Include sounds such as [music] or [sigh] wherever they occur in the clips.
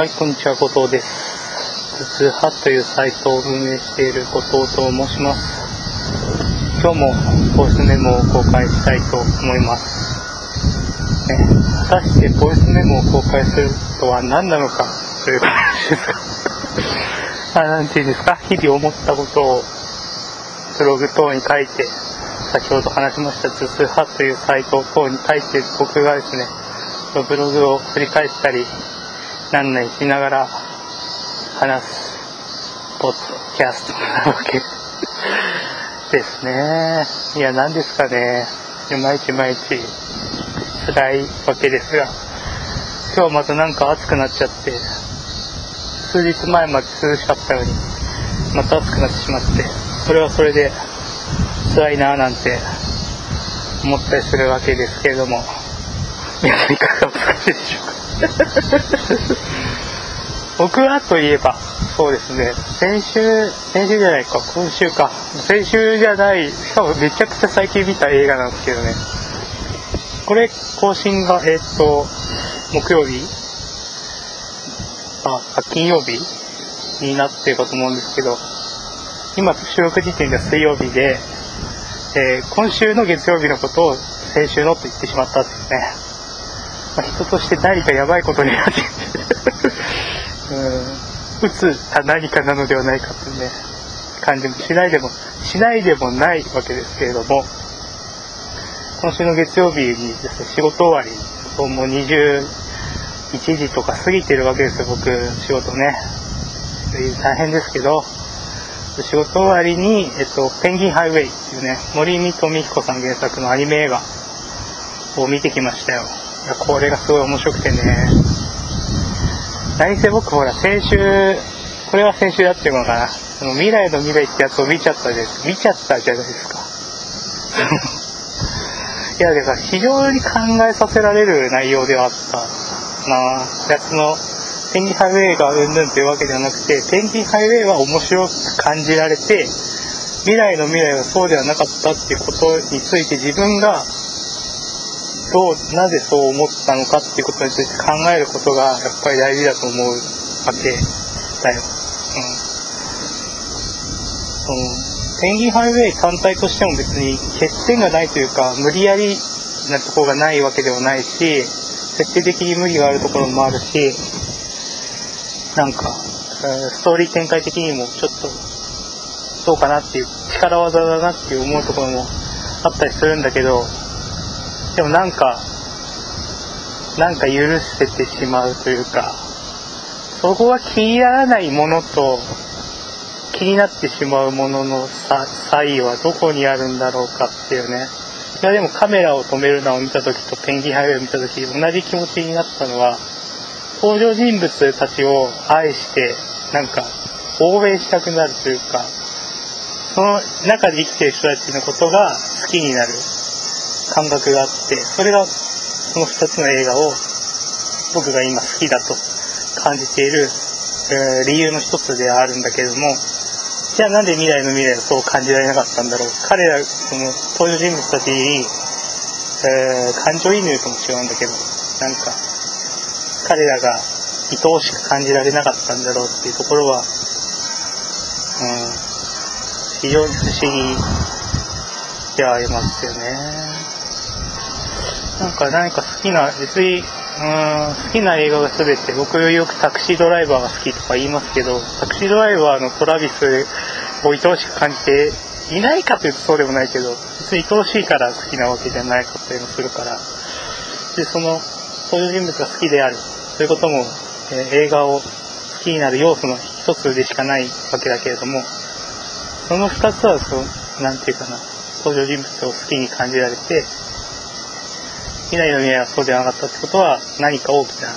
はい、こんにちは、後藤です。頭痛派というサイトを運営している後藤と申します。今日もボイスメモを公開したいと思います。ね、果たしてボイスメモを公開するとは何なのかという話ですか。[laughs] あ、なんていうんですか、日々思ったことをブログ等に書いて、先ほど話しました頭痛派というサイト等に書いて僕がですね、ブログを振り返ったり、なんなりしながら話す、ポッドキャストなわけですね。いや、何ですかね。毎日毎日辛いわけですが、今日またなんか暑くなっちゃって、数日前まで涼しかったのに、また暑くなってしまって、それはそれで辛いなぁなんて思ったりするわけですけれども、皆さんいかがお過ごしでしょうか？僕はといえば、そうですね、先週、先週じゃないか、今週か、先週じゃない、しかもめちゃくちゃ最近見た映画なんですけどね、これ、更新が、えっ、と、木曜日。あ、金曜日になってるかと思うんですけど、今、収録時点では水曜日で、えー今週の月曜日のことを先週のと言ってしまったんですね。まあ、人として何かやばいことになって打つ何かなのではないかというね、感じもしないでも、しないでもないわけですけれども、今週の月曜日にですね、仕事終わり、もう21時とか過ぎてるわけですよ、僕、仕事ね。大変ですけど、仕事終わりに、えっと、ペンギンハイウェイっていうね、森見富彦さん原作のアニメ映画を見てきましたよ。いや、これがすごい面白くてね。何せ僕ほら、先週、これは先週だっていうのかな。その未来の未来ってやつを見ちゃったじゃないですか。見ちゃったじゃないですか。[laughs] いや、だから非常に考えさせられる内容ではあったなやつの、ペンギンハイウェイがうんぬんというわけではなくて、ペンギンハイウェイは面白く感じられて、未来の未来はそうではなかったっていうことについて自分がどう、なぜそう思ったのかっていうことについて考えることがやっぱり大事だと思うわけだよ。うん。その、ペンギンハイウェイ単体としても別に欠点がないというか、無理やりなところがないわけではないし、設定的に無理があるところもあるし、なんか、ストーリー展開的にもちょっと、どうかなっていう、力技だなっていう思うところもあったりするんだけど、でもなんか、なんか許せてしまうというか、そこが気にならないものと、気になってしまうものの差異はどこにあるんだろうかっていうね。いやでもカメラを止めるのを見た時とペンギンハイウェイを見た時同じ気持ちになったのは、登場人物たちを愛して、なんか応援したくなるというか、その中で生きてる人たちのことが好きになる感覚があって、それがその2つの映画を僕が今好きだと感じている、えー理由の一つではあるんだけれども、じゃあなんで未来の未来をそう感じられなかったんだろう。彼ら、その登場人物たちに、えー感情移入とも違うんだけど、なんか、彼らが愛おしく感じられなかったんだろうっていうところは、うん、非常に不思議ではありますよね。なんか何か好きな、別に、うん、好きな映画が全て、僕よくタクシードライバーが好きとか言いますけど、タクシードライバーのトラビスを愛おしく感じていないかというとそうでもないけど、別に愛おしいから好きなわけじゃないかったりもするから、で、その登場人物が好きである、そういうことも、えー映画を好きになる要素の一つでしかないわけだけれども、その二つはそう、なんていうかな、登場人物を好きに感じられて、未来の未来はそうではなかったってことは何か大きな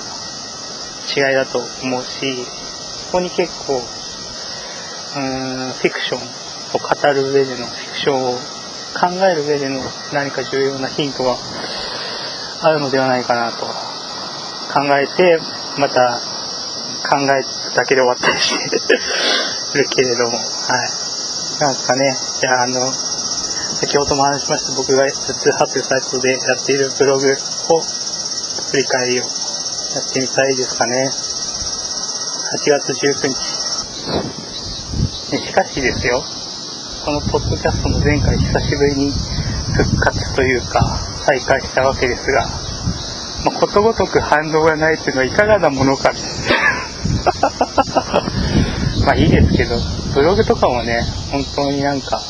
違いだと思うし、ここに結構、うん、フィクションを語る上での、フィクションを考える上での何か重要なヒントがあるのではないかなと考えて、また考えるだけで終わったりしてるけれども、はい。なんかね、じゃああの、先ほども話しました僕が頭痛派というサイトでやっているブログを振り返りをやってみたいですかね。8月19日。しかしですよ、このポッドキャストも前回久しぶりに復活というか、再開したわけですが、まあ、ことごとく反応がないというのはいかがなものか。[laughs] まあいいですけど、ブログとかもね、本当になんか、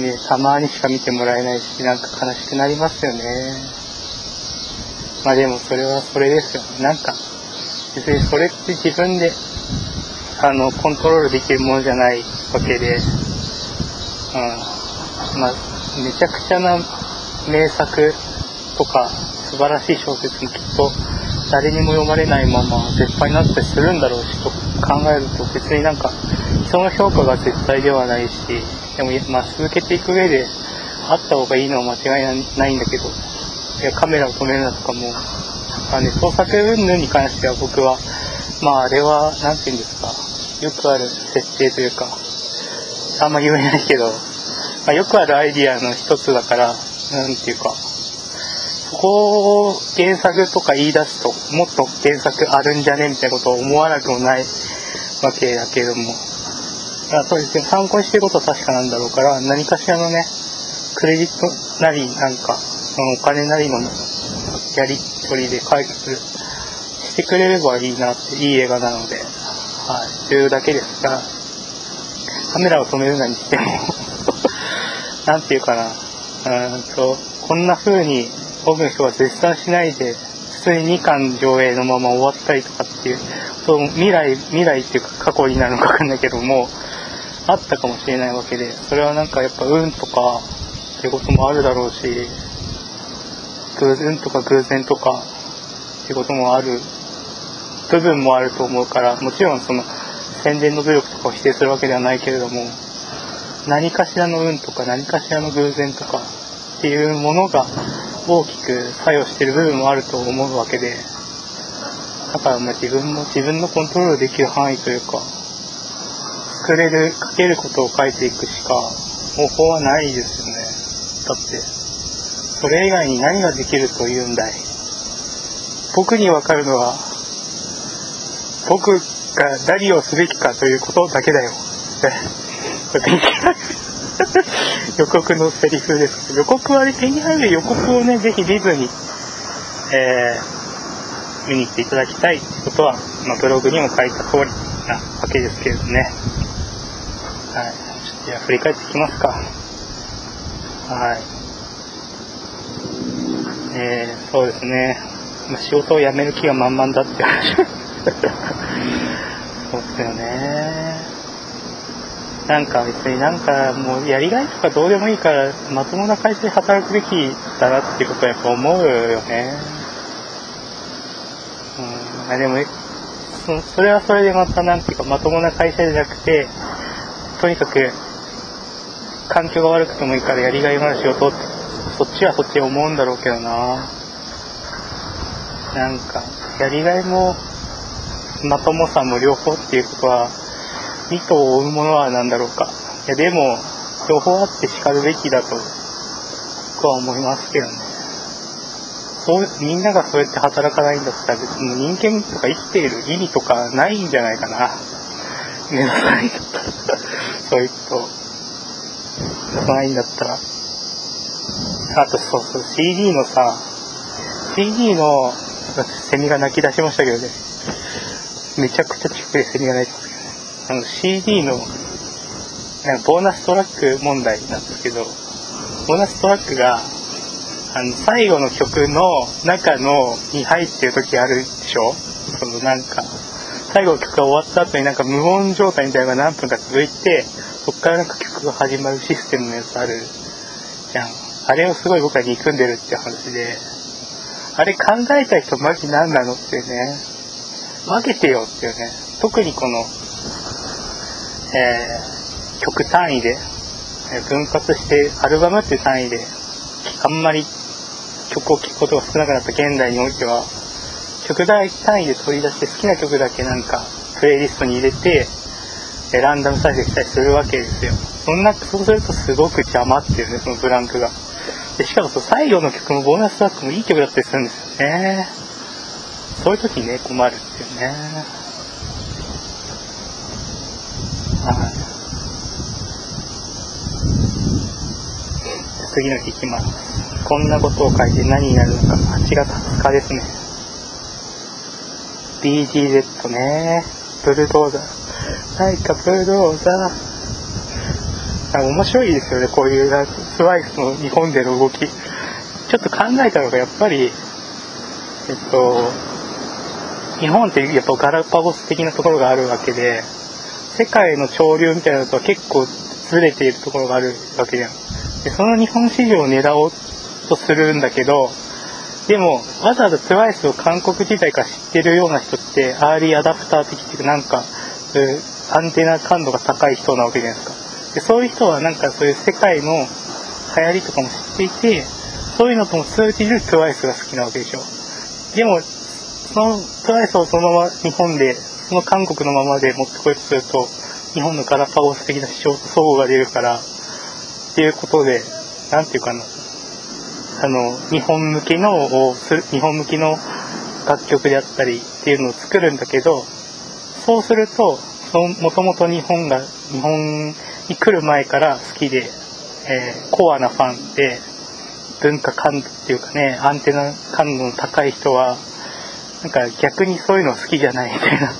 ね、たまにしか見てもらえないし、なんか悲しくなりますよね。まあでもそれはそれですよ。なんか、別にそれって自分で、あの、コントロールできるものじゃないわけで、うん。まあ、めちゃくちゃな名作とか、素晴らしい小説もきっと、誰にも読まれないまま絶対になったりするんだろうしと考えると別になんか人の評価が絶対ではないしでもまあ続けていく上であった方がいいのは間違いないんだけどいやカメラを止めるなとかも、あね、創作云々に関しては僕はまああれは何て言うんですかよくある設定というかあんま言えないけど、まあ、よくあるアイディアの一つだから何て言うかそこを原作とか言い出すと、もっと原作あるんじゃねみたいなことを思わなくもないわけだけども、あそうですね、参考にしてることは確かなんだろうから、何かしらのね、クレジットなり、なんか、お金なりのやり取りで解決してくれればいいなって、いい映画なので、はい、というだけですが、カメラを止めるなにしても [laughs] なんていうかな、うんと、こんな風に多くの人が絶賛しないで、普通に2巻上映のまま終わったりとかっていう、そう未来、未来っていうか過去になるのかわかんないけども、あったかもしれないわけで、それはなんかやっぱ運とかってこともあるだろうし、偶然とか偶然とかってこともある部分もあると思うから、もちろんその宣伝の努力とかを否定するわけではないけれども、何かしらの運とか何かしらの偶然とかっていうものが大きく作用してる部分もあると思うわけで、だからまあ自分も自分のコントロールできる範囲というか、作れる、書けることを書いていくしか方法はないですよね。だって、それ以外に何ができるというんだい？僕にわかるのは、僕が何をすべきかということだけだよ。[laughs] 予告のセリフです。予告はね、手に入る予告をね、ぜひ見ずに、えー、見に来ていただきたいってことは、まあ、ブログにも書いた通りなわけですけれどね。はい。ちょっとじゃあ振り返っていきますか。はい。えー、そうですね。まあ、仕事を辞める気が満々だって話。[laughs] そうっすよね。なんか別になんかもうやりがいとかどうでもいいからまともな会社で働くべきだなっていうことはやっぱ思うよね。うん、でもそそれはそれでまたなんていうかまともな会社じゃなくてとにかく環境が悪くてもいいからやりがいのある仕事ってそっちはそっち思うんだろうけどななんかやりがいもまともさも両方っていうことは意図を追うものは何だろうか。いや、でも、両方あって叱るべきだと、僕は思いますけどね。そう、みんながそうやって働かないんだったら別に人間とか生きている意味とかないんじゃないかな。目指さい。そういうこと、ないんだったら。あとそうそう、CD のさ、CD の、セミが泣き出しましたけどね。めちゃくちゃ近くでセミが泣いてますけどねあの CD のなんかボーナストラック問題なんですけど、ボーナストラックが、あの、最後の曲の中の、に入ってる時あるでしょ？そのなんか、最後の曲が終わった後になんか無音状態みたいなのが何分か続いて、そっからなんか曲が始まるシステムのやつあるじゃん。あれをすごい僕は憎んでるって話で、あれ考えた人マジ何なのってね、分けてよっていうね、特にこの、えー、曲単位で、え分割してアルバムっていう単位であんまり曲を聴くことが少なくなった現代においては曲単位で取り出して好きな曲だけなんかプレイリストに入れてえランダム再生したりするわけですよ。そんなそうするとすごく邪魔っていうねそのブランクがでしかもその最後の曲もボーナストラックもいい曲だったりするんですよねそういう時にね困るっていうねはい。次の日いきます。こんなことを書いて何になるのか。8月20日ですね。BGZ ね。ブルドーザー。なんかブルドーザー。面白いですよね、こういうスワイスの日本での動き。ちょっと考えたのが、やっぱり、えっと、日本ってやっぱガラパゴス的なところがあるわけで、世界の潮流みたいなのとは結構ずれているところがあるわけじゃん。で、その日本市場を狙おうとするんだけど、でも、わざわざ TWICE を韓国時代から知ってるような人って、アーリーアダプター的っていうか、なんか、アンテナ感度が高い人なわけじゃないですか。で、そういう人はなんかそういう世界の流行りとかも知っていて、そういうのとも通じる TWICE が好きなわけでしょ。でも、その TWICE をそのまま日本で、その韓国のままで持ってこようとすると、日本のガラパゴス的な主張と相互が出るから、っていうことで、なんていうかな、あの、日本向けのをする、日本向きの楽曲であったりっていうのを作るんだけど、そうすると、もともと日本が、日本に来る前から好きで、えーコアなファンで、文化感度っていうかね、アンテナ感度の高い人は、なんか逆にそういうの好きじゃないみたいな。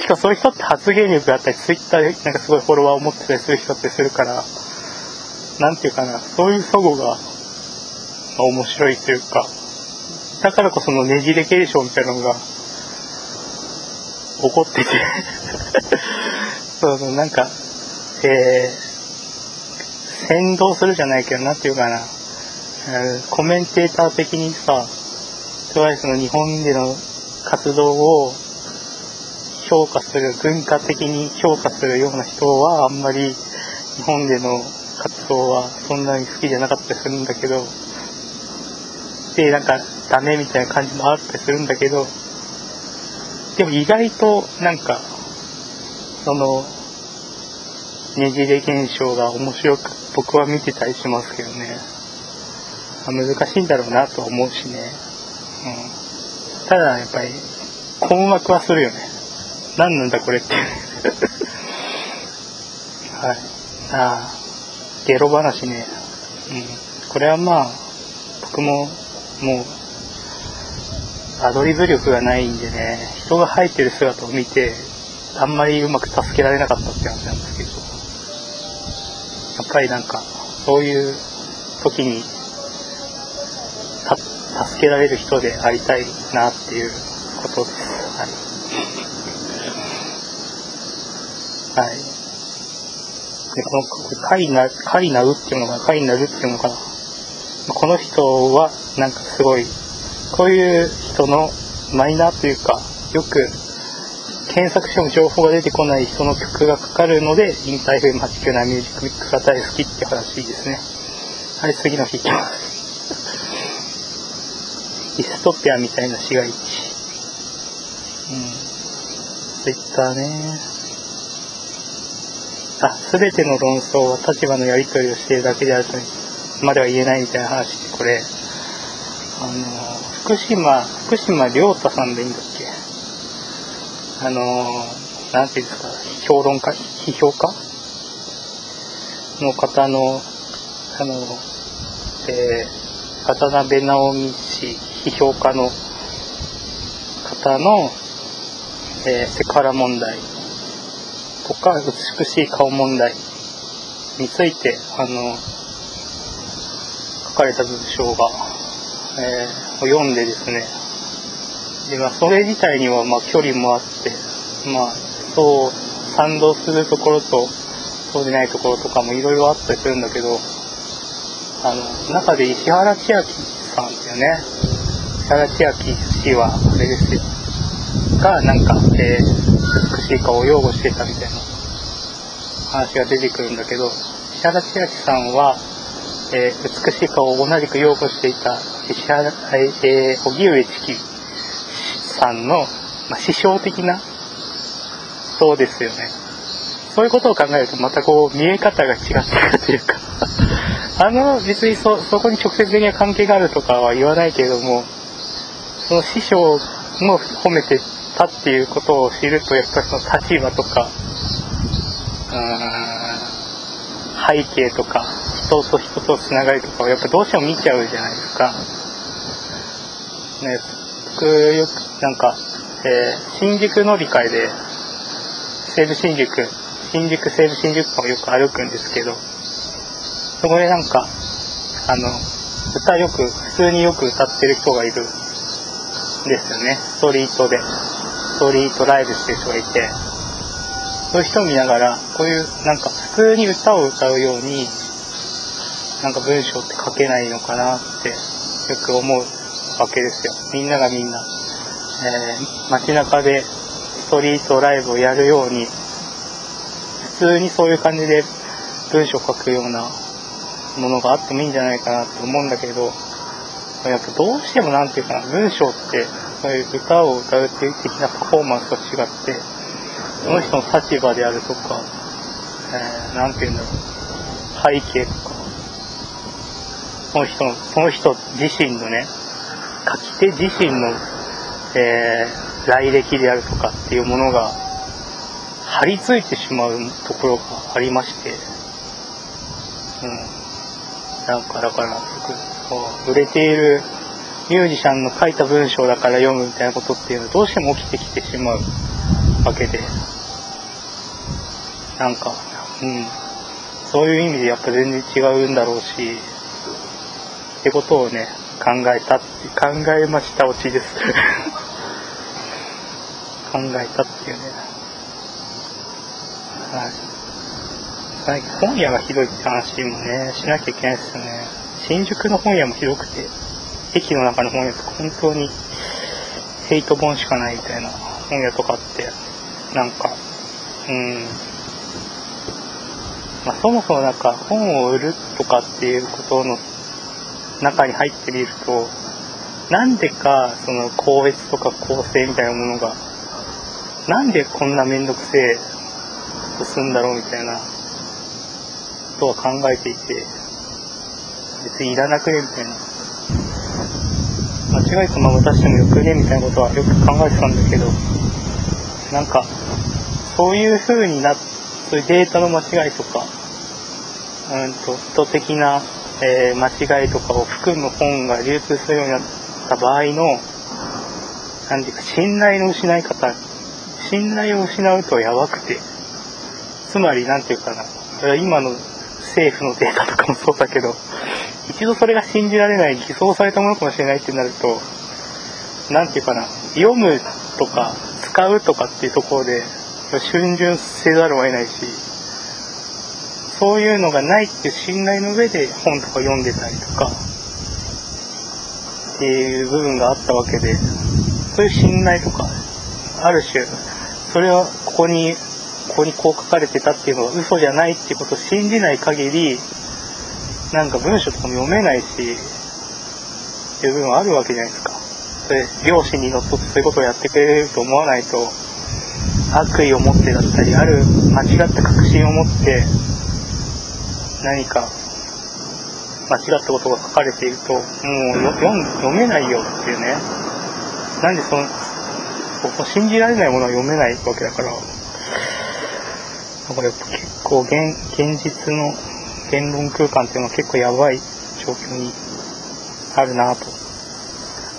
しかもそういう人って発言力があったり、ツイッターでなんかすごいフォロワーを持ってたりする人ってするから、なんていうかな、そういう齟齬が、まあ面白いというか、だからこそのねじれ現象みたいなのが、起こってて、[laughs] そうそう、なんか、えー、先導するじゃないけど、なんていうかな、えーコメンテーター的にさ、TWICE の日本での活動を評価する、文化的に評価するような人は、あんまり日本での活動はそんなに好きじゃなかったりするんだけど、で、なんかダメみたいな感じもあったりするんだけど、でも意外となんか、その、ねじれ現象が面白く僕は見てたりしますけどね。難しいんだろうなと思うしね。うん。ただやっぱり困惑はするよね。何なんだこれって。[laughs] はい。ああ、ゲロ話ね。うん。これはまあ、僕ももう、アドリブ力がないんでね、人が入ってる姿を見て、あんまりうまく助けられなかったって話なんですけど、やっぱりなんか、そういう時に、助けられる人でありたいなっていうことです。はい。はい。で、この、カイナ、カイナウっていうのが、カイナルっていうのかな？この人は、なんかすごい、こういう人のマイナーというか、よく検索しても情報が出てこない人の曲がかかるので、インター FM897 ミュージックミックスが大好きって話ですね。[laughs] はい、次の日行きます。ディストピアみたいな市街地。うん。ツイッターね。あ、すべての論争は立場のやり取りをしているだけであるとまでは言えないみたいな話で、これ、あの、福島、福島良太さんでいいんだっけ？あの、なんていうんですか、評論家、批評家？の方の、あの、えー、渡辺直美氏、批評家の方の、えーセクハラ問題とか、美しい顔問題について、あの、書かれた文章が、えー読んでですね、で、まあ、それ自体には、まあ、距離もあって、まあ、そう、賛同するところと、そうでないところとかもいろいろあったりするんだけど、あの、中で石原千秋さんだよね。石原千秋氏は、あれですよ。が、なんか、えー美しい顔を擁護してたみたいな話が出てくるんだけど、石原千秋さんは、えー美しい顔を同じく擁護していた石原、えー、荻上チキさんの、ま、師匠的な人ですよね。そういうことを考えるとまたこう見え方が違ってくるというか [laughs] あの別にそそこに直接的な関係があるとかは言わないけれどもその師匠も褒めてたっていうことを知るとやっぱりその立場とか背景とか人と人とつながりとかをやっぱどうしても見ちゃうじゃないですか。ね、僕よくなんか、えー、新宿乗り換えで西武新宿新宿西武新宿間をよく歩くんですけどそこでなんかあの歌よく普通によく歌ってる人がいるんですよね。ストリートで。ストリートライブしてる人がいて。そういう人を見ながらこういうなんか普通に歌を歌うようになんか文章って書けないのかなってよく思う。わけですよ。みんながみんな、えー、街中でストリートライブをやるように普通にそういう感じで文章を書くようなものがあってもいいんじゃないかなって思うんだけどやっぱどうしても何て言うかな文章ってそういう歌を歌うっていう的なパフォーマンスと違ってその人の立場であるとか、えー、て言うんだろう背景とかその人のその人自身のね書き手自身の、えー、来歴であるとかっていうものが張り付いてしまうところがありまして、うん。なんかだから売れているミュージシャンの書いた文章だから読むみたいなことっていうのはどうしても起きてきてしまうわけで、なんか、うん。そういう意味でやっぱ全然違うんだろうし、ってことをね、考えたって、考えましたオチです [laughs] 考えたっていうね。はい。本屋がひどいって話もね、しなきゃいけないですよね。新宿の本屋もひどくて、駅の中の本屋とか本当にヘイト本しかないみたいな本屋とかって、なんか、うん、まあ、そもそもなんか本を売るとかっていうことの中に入ってみると、なんでかその校閲とか構成みたいなものが、なんでこんなめんどくせえすんだろうみたいなとは考えていて、別にいらなくねみたいな。間違いとま渡してもよくねみたいなことはよく考えてたんだけど、なんか、そういう風になっ、そういうデータの間違いとか、うんと、意図的な、えー、間違いとかを含む本が流通するようになった場合の、なんていうか、信頼の失い方、信頼を失うとやばくて、つまり、なんていうかな、今の政府のデータとかもそうだけど、一度それが信じられない、偽装されたものかもしれないってなると、なんていうかな、読むとか、使うとかっていうところで、逡巡せざるを得ないし、そういうのがないっていう信頼の上で本とか読んでたりとか、っていう部分があったわけで、そういう信頼とか、ある種、それはここにここにこう書かれてたっていうのが嘘じゃないっていうことを信じない限り、なんか文章とかも読めないし、っていう部分はあるわけじゃないですか。それ、両親にのっとってそういうことをやってくれると思わないと、悪意を持ってだったり、ある間違った確信を持って、何か間違ったことが書かれていると、もう読めないよっていうね。なんでその、信じられないものは読めないわけだから、だからやっぱ結構現現実の言論空間っていうのは結構やばい状況にあるなぁと、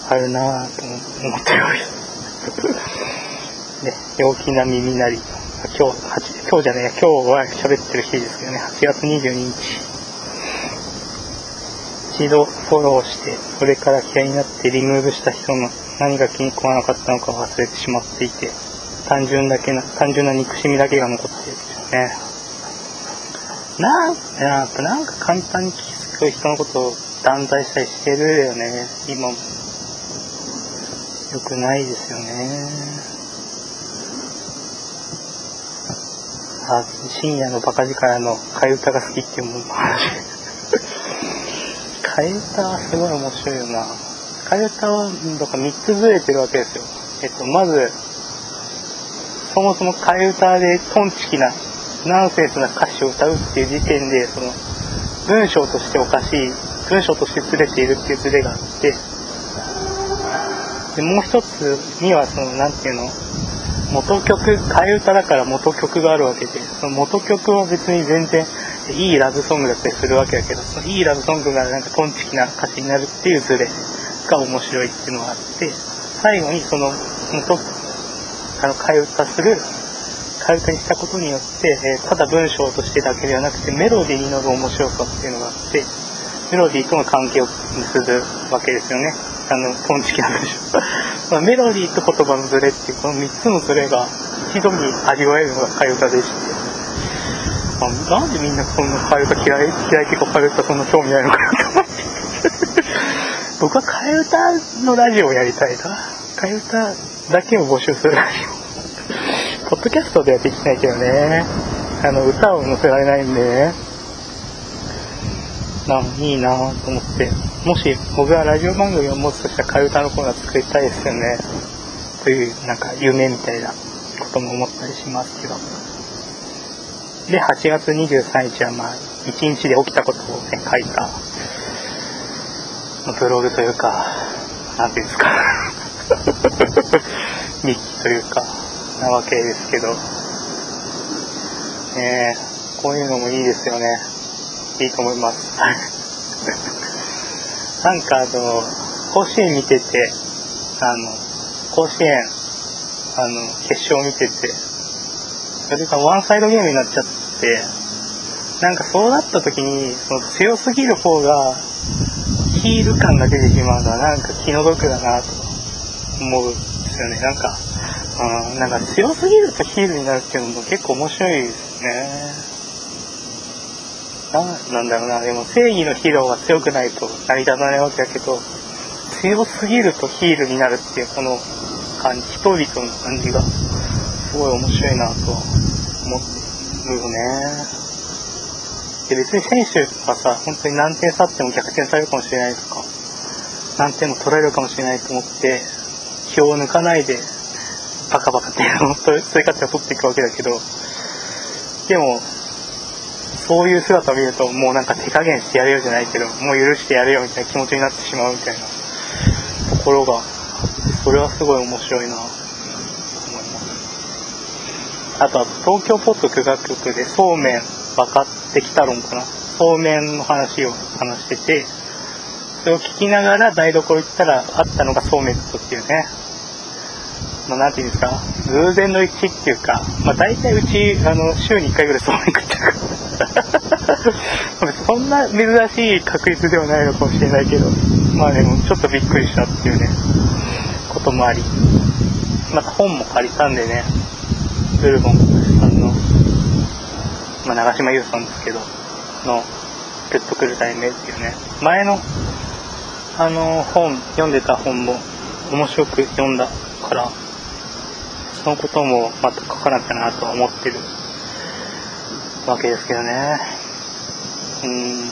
あるなぁと思っております。で、[laughs] 陽気な耳なり、今日、8今日じゃねえ、今日は喋ってる日ですけどね、8月22日。一度フォローして、それから嫌いになってリムーブした人の何が気に食わなかったのか忘れてしまっていて、単純だけな、単純な憎しみだけが残っているんですよ。ね。なん、やっぱなんか簡単に傷つく人のことを断罪したりしてるよね。今も。よくないですよね。あ、深夜のバカ力の替え歌が好きっていうもん話。替え歌はすごい面白いよな。替え歌は、だか3つずれてるわけですよ。えっと、まず、そもそも替え歌でトンチキなナンセンスな歌詞を歌うっていう時点で、その、文章としておかしい、文章としてずれているっていうズレがあって、で、もう一つには、その、なんていうの、元曲替え歌だから元曲があるわけでその元曲は別に全然いいラブソングだったりするわけだけどそのいいラブソングがなんかトンチキな歌詞になるっていうズレが面白いっていうのがあって最後にその元あの替え歌する替え歌にしたことによって、えー、ただ文章としてだけではなくてメロディーに乗る面白さっていうのがあってメロディーとの関係を結ぶわけですよね。あのトンチキな文章。[laughs] まあメロディーと言葉のズレっていうこの3つのズレが一度に味わえるのが替え歌でして。あなんでみんなそんな替え歌嫌い嫌いっていうか替え歌そんな興味ないのかなと思って。[laughs] 僕は替え歌のラジオをやりたいな。替え歌だけを募集するラジオ。ポッドキャストではできないけどね。あの歌を載せられないんで。ねないいなと思って。もし僕がラジオ番組を持つとしたら替え歌のコーナー作りたいですよね。というなんか夢みたいなことも思ったりしますけど。で8月23日はまあ1日で起きたことをね書いたブログというか何ていうんですか。[laughs] 日記というかなわけですけど。ねこういうのもいいですよね。いいと思います。[laughs] なんかあの甲子園見ててあの甲子園あの決勝見ててそれがワンサイドゲームになっちゃってなんかそうなった時にその強すぎる方がヒール感が出てしまうのはなんか気の毒だなと思うんですよね。なんか、うん、なんか強すぎるとヒールになるっていうのも結構面白いですね。ななんだろうな。でも正義のヒーローが強くないと成り立たないわけだけど強すぎるとヒールになるっていうこの感じ人々の感じがすごい面白いなと思うよね。で別に選手はさ、本当に何点差っても逆転されるかもしれないとか、何点も取られるかもしれないと思って、票を抜かないで、バカバカっていうのを、そういう形を取っていくわけだけど、でも、そういう姿を見ると、もうなんか手加減してやれよじゃないけど、もう許してやれよみたいな気持ちになってしまうみたいなところが、それはすごい面白いなと思います。あとは東京ポッド許可局でそうめん分かってきた論かな。そうめんの話を話してて、それを聞きながら台所行ったらあったのがそうめんとっていうね。まあ、なんていうんですか、偶然の一致っていうか、まあ、大体うち、あの、週に1回ぐらいそうめん食っちゃう [laughs] から。そんな珍しい確率ではないのかもしれないけど、まあでも、ちょっとびっくりしたっていうね、こともあり。また本も借りたんでね、ブルボンさんのまあ、長島優さんですけど、の、グッとくる題名っていうね、前の、あの、本、読んでた本も面白く読んだから、のこともまた書かなきゃなとは思ってるわけですけどね。うん。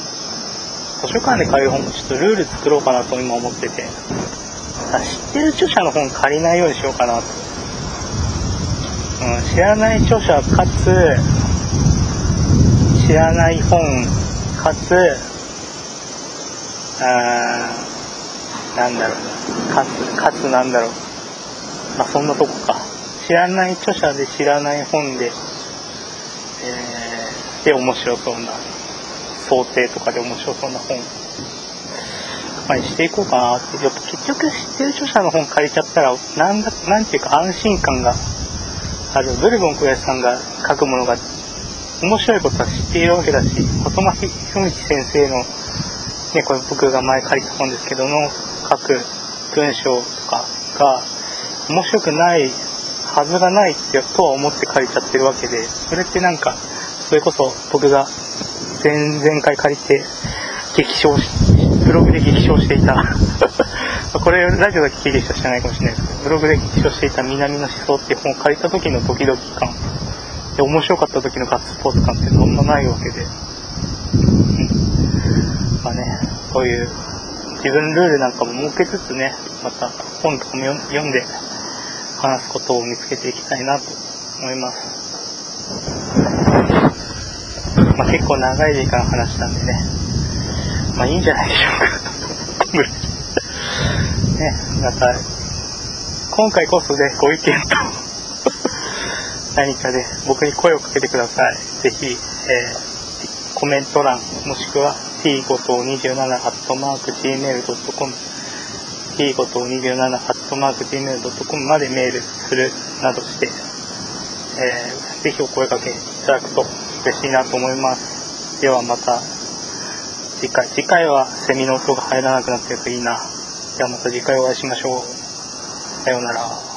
図書館で借りる本もちょっとルール作ろうかなと今思ってて、知ってる著者の本借りないようにしようかなと。うん、知らない著者かつ、知らない本かつあなんだろうかつかつなんだろうまあそんなとこか知らない著者で知らない本で、えー、で面白そうな想定とかで面白そうな本。まあ、していこうかなって。やっぱ結局知ってる著者の本借りちゃったらなんだなんていうか安心感がある。ブルボン小林さんが書くものが面白いことは知っているわけだし、細巻文樹先生の、ね、これ僕が前書いた本ですけども、書く文章とかが面白くないはずがないってとは思って書いちゃってるわけで、それってなんか、それこそ僕が前々回借りて激賞し、ブログで激賞していた [laughs] これラジオだけ聞いてる人は知らないかもしれないですけど、ブログで激賞していた南の思想っていう本を借りた時のドキドキ感で面白かった時のガッツポーズ感ってそんなないわけで、うん、まあねそういう自分ルールなんかも設けつつねまた本とかも読んで話すことを見つけていきたいなと思います。まあ結構長い時間話したんでね。まあいいんじゃないでしょうか。[laughs] ねまた今回こそでご意見と [laughs] 何かで僕に声をかけてください。ぜひ、えー、コメント欄、もしくは t 5と27アットいいこと27アットマーク gmail.com までメールするなどして、えー、ぜひお声かけいただくと嬉しいなと思います。ではまた次回。次回はセミの音が入らなくなってるといいな。ではまた次回お会いしましょう。さようなら。